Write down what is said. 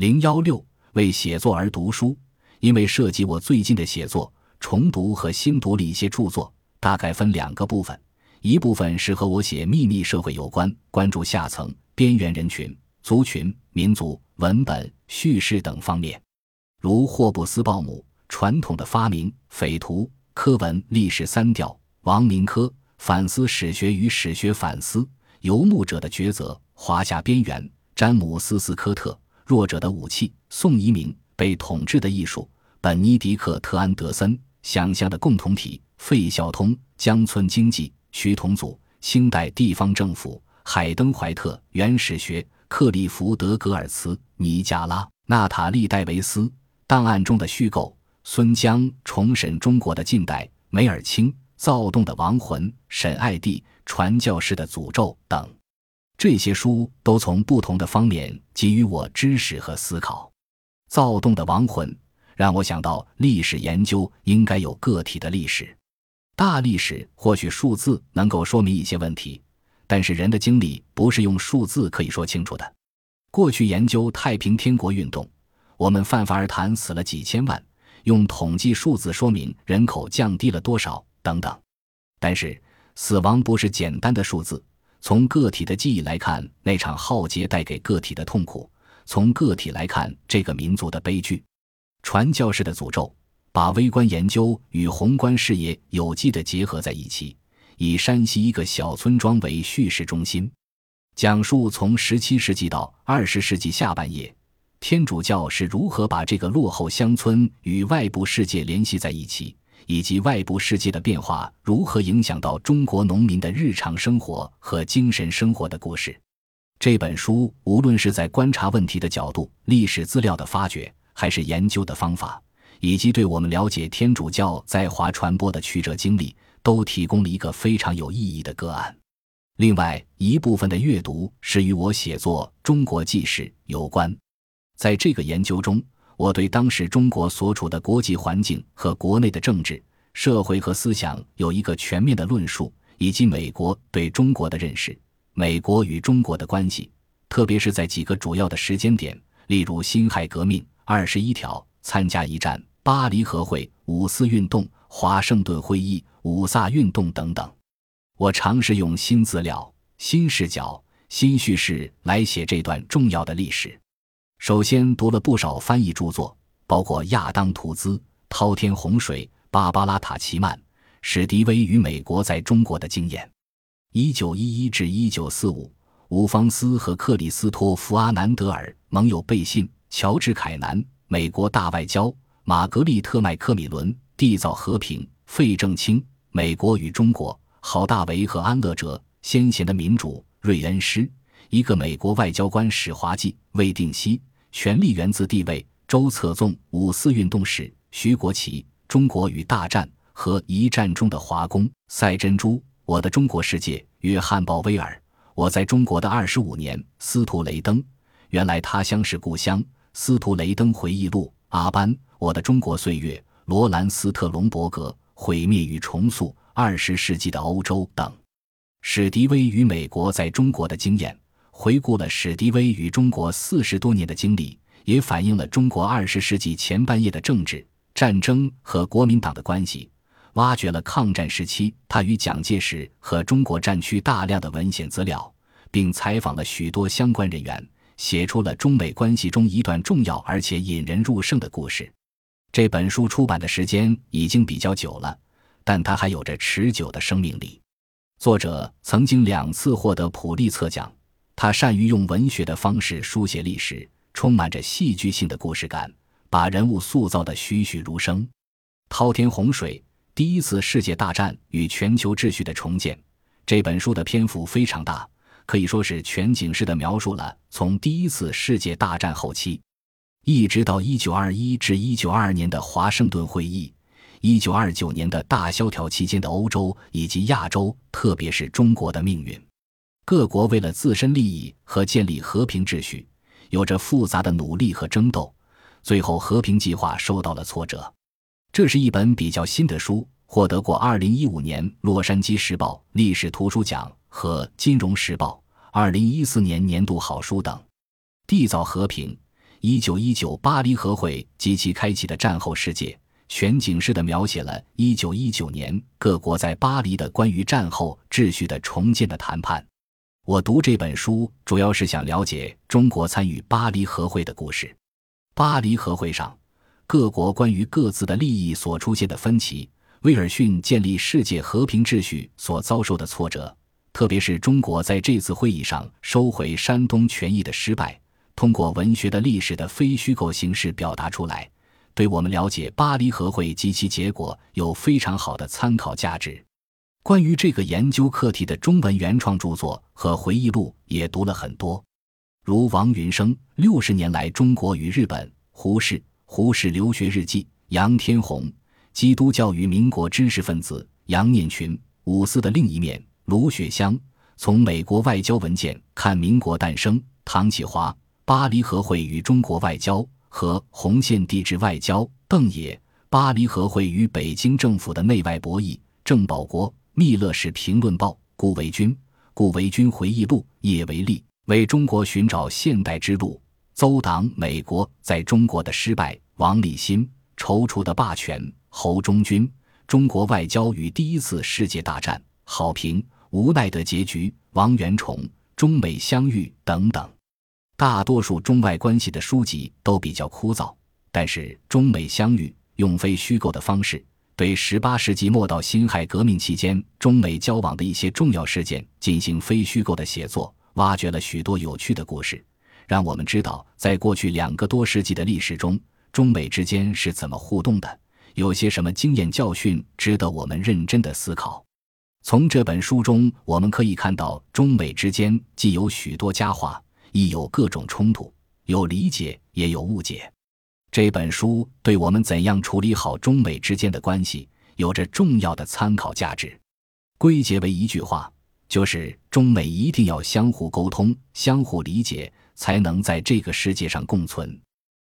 零幺六为写作而读书，因为涉及我最近的写作，重读和新读了一些著作，大概分两个部分。一部分是和我写秘密社会有关，关注下层、边缘人群、族群、民族、文本、叙事等方面，如霍布斯鲍姆、传统的发明、匪徒、科文、历史三调、王明科、反思史学与史学反思、游牧者的抉择、华夏边缘、詹姆斯·斯科特。弱者的武器，宋移民被统治的艺术，本尼迪克特安德森想象的共同体，费孝通乡村经济，徐同祖清代地方政府，海登怀特原始学，克利福德格尔茨尼加拉娜塔莉戴维斯档案中的虚构，孙江重审中国的近代，梅尔钦躁动的亡魂，沈爱弟传教士的诅咒等。这些书都从不同的方面给予我知识和思考。躁动的亡魂让我想到，历史研究应该有个体的历史。大历史或许数字能够说明一些问题，但是人的经历不是用数字可以说清楚的。过去研究太平天国运动，我们泛泛而谈死了几千万，用统计数字说明人口降低了多少等等。但是死亡不是简单的数字。从个体的记忆来看，那场浩劫带给个体的痛苦；从个体来看，这个民族的悲剧。传教士的诅咒，把微观研究与宏观视野有机地结合在一起，以山西一个小村庄为叙事中心，讲述从17世纪到20世纪下半叶，天主教是如何把这个落后乡村与外部世界联系在一起。以及外部世界的变化如何影响到中国农民的日常生活和精神生活的故事。这本书无论是在观察问题的角度、历史资料的发掘，还是研究的方法，以及对我们了解天主教在华传播的曲折经历，都提供了一个非常有意义的个案。另外一部分的阅读是与我写作《中国纪事》有关，在这个研究中。我对当时中国所处的国际环境和国内的政治、社会和思想有一个全面的论述，以及美国对中国的认识，美国与中国的关系，特别是在几个主要的时间点，例如辛亥革命、二十一条、参加一战、巴黎和会、五四运动、华盛顿会议、五卅运动等等。我尝试用新资料、新视角、新叙事来写这段重要的历史。首先读了不少翻译著作，包括亚当·图兹、滔天洪水、芭芭拉·塔奇曼、史迪威与美国在中国的经验。一九一一至一九四五，伍方斯和克里斯托弗·阿南德尔盟友背信，乔治·凯南、美国大外交，玛格丽特·麦克米伦缔造和平，费正清美国与中国，郝大为和安乐哲先贤的民主，瑞恩师一个美国外交官史华记魏定西。权力源自地位。周策纵五四运动史，徐国奇中国与大战和一战中的华工赛珍珠，我的中国世界。约翰鲍威尔，我在中国的二十五年。司徒雷登，原来他乡是故乡。司徒雷登回忆录。阿班，我的中国岁月。罗兰斯特隆伯格，毁灭与重塑二十世纪的欧洲等。史迪威与美国在中国的经验。回顾了史迪威与中国四十多年的经历，也反映了中国二十世纪前半叶的政治战争和国民党的关系，挖掘了抗战时期他与蒋介石和中国战区大量的文献资料，并采访了许多相关人员，写出了中美关系中一段重要而且引人入胜的故事。这本书出版的时间已经比较久了，但它还有着持久的生命力。作者曾经两次获得普利策奖。他善于用文学的方式书写历史，充满着戏剧性的故事感，把人物塑造的栩栩如生。滔天洪水，第一次世界大战与全球秩序的重建。这本书的篇幅非常大，可以说是全景式的描述了从第一次世界大战后期，一直到一九二一至一九二二年的华盛顿会议，一九二九年的大萧条期间的欧洲以及亚洲，特别是中国的命运。各国为了自身利益和建立和平秩序，有着复杂的努力和争斗，最后和平计划受到了挫折。这是一本比较新的书，获得过2015年洛杉矶时报历史图书奖和金融时报2014年年度好书等。缔造和平，一九一九巴黎和会及其开启的战后世界，全景式的描写了一九一九年各国在巴黎的关于战后秩序的重建的谈判。我读这本书主要是想了解中国参与巴黎和会的故事。巴黎和会上，各国关于各自的利益所出现的分歧，威尔逊建立世界和平秩序所遭受的挫折，特别是中国在这次会议上收回山东权益的失败。通过文学的历史的非虚构形式表达出来，对我们了解巴黎和会及其结果有非常好的参考价值。关于这个研究课题的中文原创著作和回忆录也读了很多，如王云生《六十年来中国与日本》，胡适《胡适留学日记》，杨天红《基督教与民国知识分子》，杨念群《五四的另一面》，卢雪香《从美国外交文件看民国诞生》，唐启华。巴黎和会与中国外交和红线地质外交，邓野。巴黎和会与北京政府的内外博弈，郑保国。密勒氏评论报，顾维钧。顾维钧回忆录，叶维利为中国寻找现代之路。邹党美国在中国的失败。王立新踌躇的霸权。侯忠军中国外交与第一次世界大战。好评无奈的结局。王元崇中美相遇等等。大多数中外关系的书籍都比较枯燥，但是中美相遇用非虚构的方式，对十八世纪末到辛亥革命期间中美交往的一些重要事件进行非虚构的写作，挖掘了许多有趣的故事，让我们知道在过去两个多世纪的历史中，中美之间是怎么互动的，有些什么经验教训值得我们认真的思考。从这本书中，我们可以看到中美之间既有许多佳话。亦有各种冲突，有理解也有误解。这本书对我们怎样处理好中美之间的关系有着重要的参考价值。归结为一句话，就是中美一定要相互沟通、相互理解，才能在这个世界上共存。